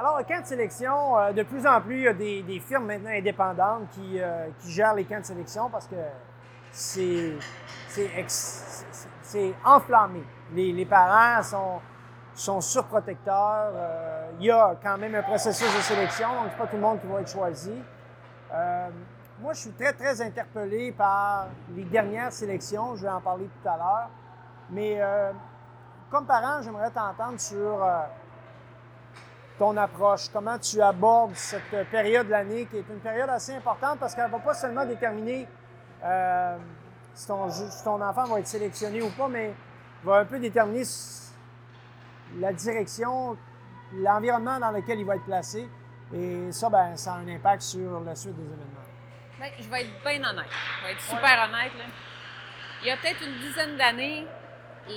Alors, le camp de sélection, euh, de plus en plus, il y a des, des firmes maintenant indépendantes qui, euh, qui gèrent les camps de sélection parce que c'est c'est enflammé. Les, les parents sont, sont surprotecteurs. Euh, il y a quand même un processus de sélection, donc c'est pas tout le monde qui va être choisi. Moi, je suis très, très interpellé par les dernières sélections. Je vais en parler tout à l'heure. Mais comme parent, j'aimerais t'entendre sur ton approche, comment tu abordes cette période de l'année qui est une période assez importante parce qu'elle ne va pas seulement déterminer euh, si, ton, enfant va être sélectionné ou pas, mais va un peu déterminer la direction, l'environnement dans lequel il va être placé. Et ça, ben, ça a un impact sur la suite des événements. Ben, je vais être bien honnête. Je vais être super honnête. Là. Il y a peut-être une dizaine d'années,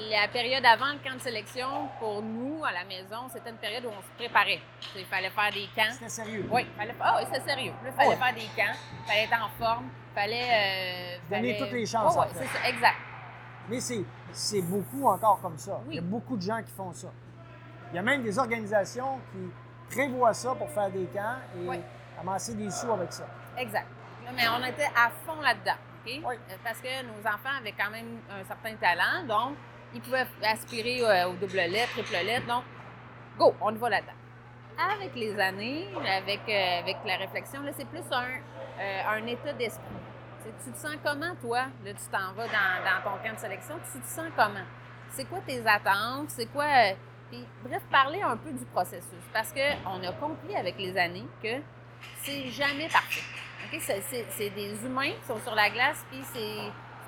la période avant le camp de sélection, pour nous, à la maison, c'était une période où on se préparait. Il fallait faire des camps. C'était sérieux. Oui, fallait, ah oui, c'est sérieux. Il fallait Ouais. faire des camps, il fallait être en forme, il fallait. euh, Donner fallait- toutes les chances, en fait. c'est ça, exact. Mais c'est, beaucoup encore comme ça. Oui. Il y a beaucoup de gens qui font ça. Il y a même des organisations qui prévoient ça pour faire des camps et Oui. amasser des sous avec ça. Exact. Mais on était à fond là-dedans. Oui. Parce que nos enfants avaient quand même un certain talent, donc ils pouvaient aspirer euh, au double lettre, triple lettre. Donc, go, on y va là-dedans. Avec les années, avec, euh, avec la réflexion, c'est plus un, euh, un état d'esprit. Tu te sens comment, toi? Là, tu t'en vas dans, dans ton camp de sélection. Tu te sens comment? C'est quoi tes attentes? C'est quoi. euh, bref, parler un peu du processus. Parce qu'on a compris avec les années que c'est jamais parfait. OK? C'est- C'est c'est des humains qui sont sur la glace, puis c'est.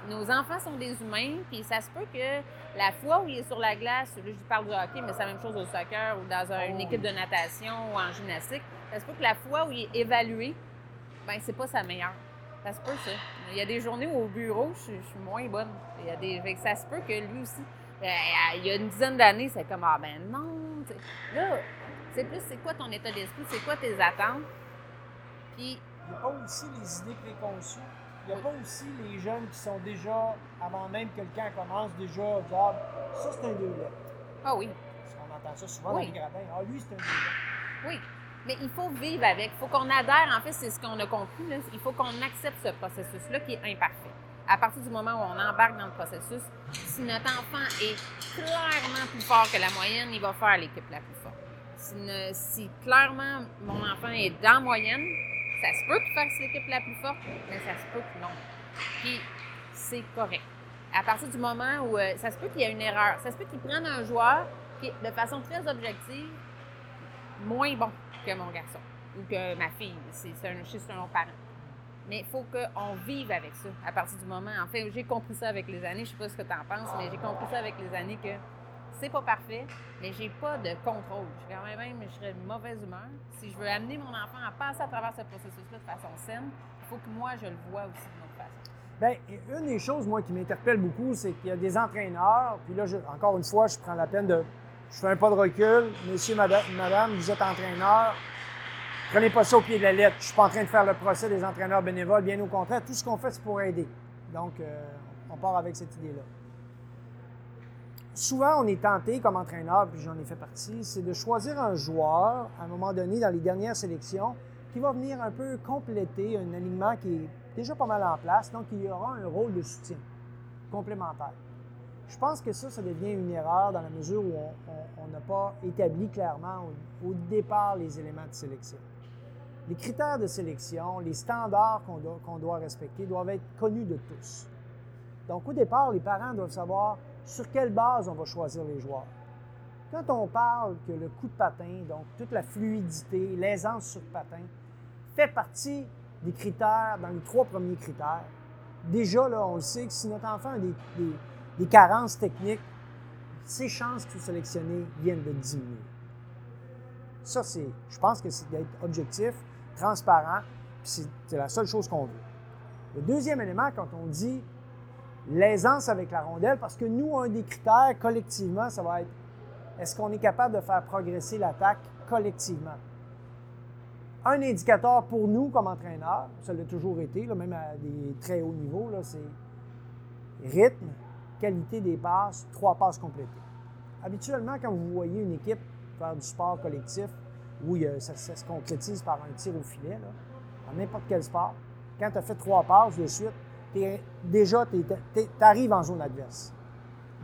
Nos enfants sont des humains, puis ça se peut que la fois où il est sur la glace, là, je parle du hockey, mais c'est la même chose au soccer ou dans un- une Oh, équipe de natation ou en gymnastique, ça se peut que la fois où il est évalué, ben c'est pas sa meilleure. Ça se peut, ça. Il y a des journées où au bureau, je, suis- je suis moins bonne. Il y a des, fait que ça se peut que lui aussi. euh, il y a une dizaine d'années, c'est comme Ah ben non. tu sais. Là, c'est plus c'est quoi ton état d'esprit, c'est quoi tes attentes? Puis, Il n'y a pas aussi les idées préconçues. Il n'y a pas aussi les jeunes qui sont déjà, avant même que le camp commence, déjà Ah, ça c'est un deux lettres. ah oui, Parce qu'on entend ça souvent Oui. dans les gradins. Ah, lui c'est un deux lettres. oui. Mais il faut vivre avec. Il faut qu'on adhère. En fait, c'est ce qu'on a compris. là. Il faut qu'on accepte ce processus-là qui est imparfait. À partir du moment où on embarque dans le processus, si notre enfant est clairement plus fort que la moyenne, il va faire l'équipe la plus forte. Si, ne- si clairement mon enfant est dans la moyenne, ça se peut qu'il fasse l'équipe la plus forte, mais ça se peut que non. Puis c'est correct. À partir du moment où euh, ça se peut qu'il y ait une erreur, ça se peut qu'il prenne un joueur qui est de façon très objective moins bon que mon garçon ou que ma fille. C'est un, c'est un autre parent. Mais il faut qu'on vive avec ça à partir du moment. En fait, j'ai compris ça avec les années. Je sais pas ce que tu en penses, mais j'ai compris ça avec les années que c'est pas parfait, mais j'ai pas de contrôle. Je quand même, je serais de mauvaise humeur. Si je veux amener mon enfant à passer à travers ce processus-là de façon saine, il faut que moi, je le vois aussi d'une autre façon. Bien, une des choses, moi, qui m'interpelle beaucoup, c'est qu'il y a des entraîneurs, puis là, encore une fois, je prends la peine de. Je fais un pas de recul. Monsieur, madame, madame vous êtes entraîneur. Prenez pas ça au pied de la lettre. Je suis pas en train de faire le procès des entraîneurs bénévoles, bien au contraire. Tout ce qu'on fait, c'est pour aider. Donc, euh, on part avec cette idée-là. Souvent, on est tenté comme entraîneur, puis j'en ai fait partie, c'est de choisir un joueur, à un moment donné, dans les dernières sélections, qui va venir un peu compléter un alignement qui est déjà pas mal en place, donc il y aura un rôle de soutien complémentaire. Je pense que ça, ça devient une erreur dans la mesure où on- n'a pas établi clairement au, départ les éléments de sélection. Les critères de sélection, les standards qu'on doit respecter doivent être connus de tous. Donc au départ, les parents doivent savoir sur quelle base on va choisir les joueurs. Quand on parle que le coup de patin, donc toute la fluidité, l'aisance sur patin, fait partie des critères, dans les trois premiers critères, déjà, là, on le sait que si notre enfant a des, carences techniques, ses chances de sélectionner viennent de diminuer. Ça, c'est, je pense que c'est d'être objectif, transparent, puis c'est la seule chose qu'on veut. Le deuxième élément, quand on dit l'aisance avec la rondelle, parce que nous, un des critères collectivement, ça va être est-ce qu'on est capable de faire progresser l'attaque collectivement? Un indicateur pour nous comme entraîneurs, ça l'a toujours été, là, même à des très hauts niveaux, c'est rythme, qualité des passes, trois passes complétées. Habituellement, quand vous voyez une équipe faire du sport collectif, où ça, se concrétise par un tir au filet, là, dans n'importe quel sport. Quand tu as fait trois passes de suite, déjà, tu arrives en zone adverse.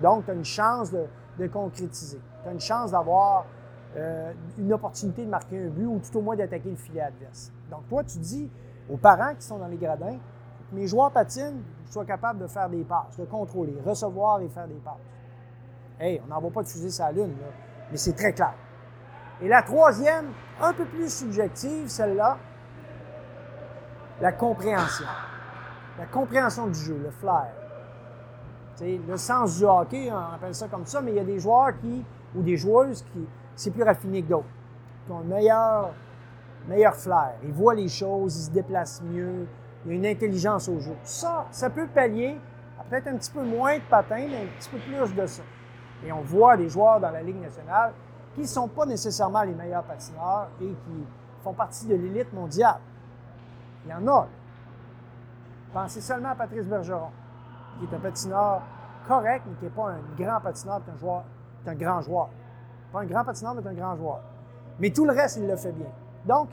Donc, tu as une chance de, concrétiser. Tu as une chance d'avoir euh, une opportunité de marquer un but ou tout au moins d'attaquer le filet adverse. Donc, toi, tu dis aux parents qui sont dans les gradins, mes joueurs patinent, soient capables de faire des passes, de contrôler, recevoir et faire des passes. Hey, on n'envoie pas de fusée sur Lune, mais c'est très clair. Et la troisième, un peu plus subjective, celle-là, la compréhension. La compréhension du jeu, le flair. le sens du hockey, on appelle ça comme ça, mais il y a des joueurs qui, ou des joueuses qui, c'est plus raffiné que d'autres, qui ont un meilleur, meilleur flair. Ils voient les choses, ils se déplacent mieux, il y a une intelligence au jeu. Ça, ça peut pallier peut-être un petit peu moins de patins, mais un petit peu plus de ça. Et on voit des joueurs dans la Ligue nationale qui ne sont pas nécessairement les meilleurs patineurs et qui font partie de l'élite mondiale. Il y en a. Pensez seulement à Patrice Bergeron, qui est un patineur correct, mais qui n'est pas un grand patineur, un, joueur, un grand joueur. Pas un grand patineur, mais un grand joueur. Mais tout le reste, il le fait bien. Donc,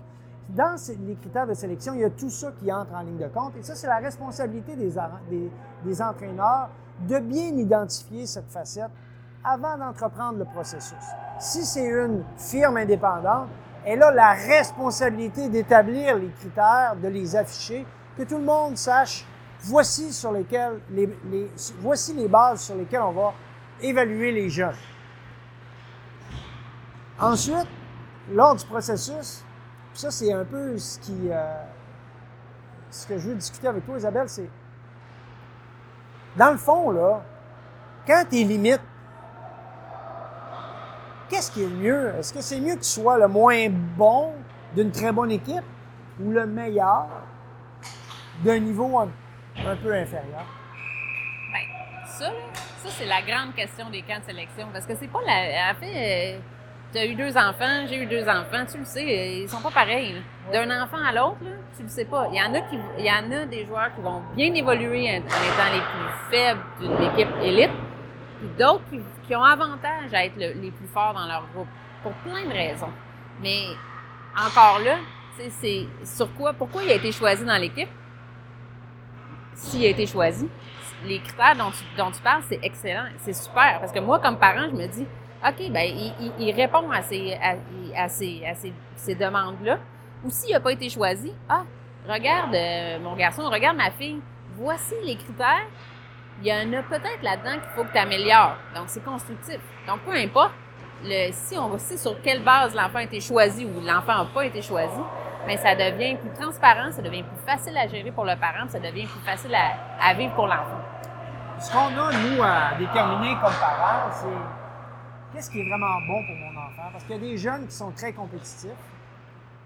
dans les critères de sélection, il y a tout ça qui entre en ligne de compte. Et ça, c'est la responsabilité des entraîneurs de bien identifier cette facette avant d'entreprendre le processus. Si c'est une firme indépendante, elle a la responsabilité d'établir les critères, de les afficher, que tout le monde sache voici sur lesquels les, voici les bases sur lesquelles on va évaluer les jeunes. Ensuite, lors du processus, ça c'est un peu ce qui euh, que je veux discuter avec toi, Isabelle, c'est dans le fond, là, quand tes limites qu'est-ce qui est mieux? Est-ce que c'est mieux que tu sois le moins bon d'une très bonne équipe ou le meilleur? D'un niveau un, peu inférieur? Bien, ça, ça c'est la grande question des camps de sélection. Parce que c'est pas la. En fait, euh, tu as eu deux enfants, j'ai eu deux enfants, tu le sais, ils sont pas pareils. D'un enfant à l'autre, tu le sais pas. Il y en a qui, il y en a des joueurs qui vont bien évoluer en étant les plus faibles d'une équipe élite, puis d'autres qui, ont avantage à être les plus forts dans leur groupe, pour plein de raisons. Mais encore là, c'est sur quoi, pourquoi il a été choisi dans l'équipe? S'il a été choisi, les critères dont tu, parles, c'est excellent, c'est super. Parce que moi, comme parent, je me dis, OK, ben il, répond à ces, à, à demandes-là. Ou s'il n'a pas été choisi, ah, regarde euh, mon garçon, regarde ma fille, voici les critères il y en a peut-être là-dedans qu'il faut que tu améliores. Donc, c'est constructif. Donc, peu importe, si on sait sur quelle base l'enfant a été choisi ou l'enfant n'a pas été choisi, mais ça devient plus transparent, ça devient plus facile à gérer pour le parent, ça devient plus facile à, vivre pour l'enfant. Ce qu'on a, nous, à déterminer comme parents, c'est qu'est-ce qui est vraiment bon pour mon enfant? Parce qu'il y a des jeunes qui sont très compétitifs,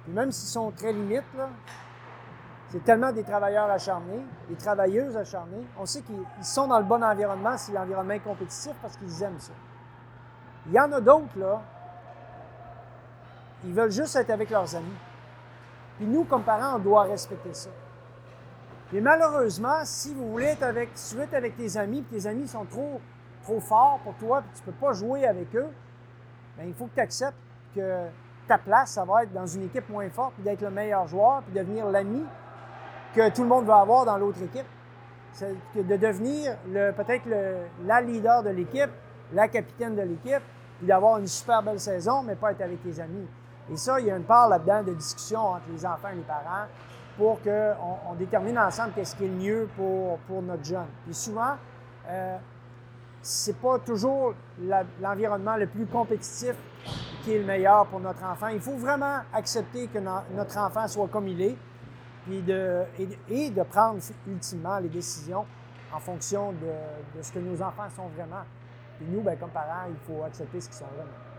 et même s'ils sont très limites, c'est tellement des travailleurs acharnés, des travailleuses acharnées. On sait qu'ils sont dans le bon environnement si l'environnement est compétitif parce qu'ils aiment ça. Il y en a d'autres, là, ils veulent juste être avec leurs amis. Puis nous, comme parents, on doit respecter ça. Mais malheureusement, si vous voulez être avec, si tu veux être avec tes amis, puis tes amis sont trop, trop forts pour toi, puis tu ne peux pas jouer avec eux, bien, il faut que tu acceptes que ta place, ça va être dans une équipe moins forte, puis d'être le meilleur joueur, puis devenir l'ami que tout le monde va avoir dans l'autre équipe. C'est de devenir peut-être la leader de l'équipe, la capitaine de l'équipe, puis d'avoir une super belle saison, mais pas être avec tes amis. Et ça, il y a une part là-dedans de discussion entre les enfants et les parents pour qu'on on détermine ensemble qu'est-ce qui est le mieux pour, pour notre jeune. Et souvent, euh, c'est pas toujours l'environnement le plus compétitif qui est le meilleur pour notre enfant. Il faut vraiment accepter que notre enfant soit comme il est, puis de, et, de prendre ultimement les décisions en fonction de, de, ce que nos enfants sont vraiment. Et nous, ben, comme parents, il faut accepter ce qu'ils sont vraiment.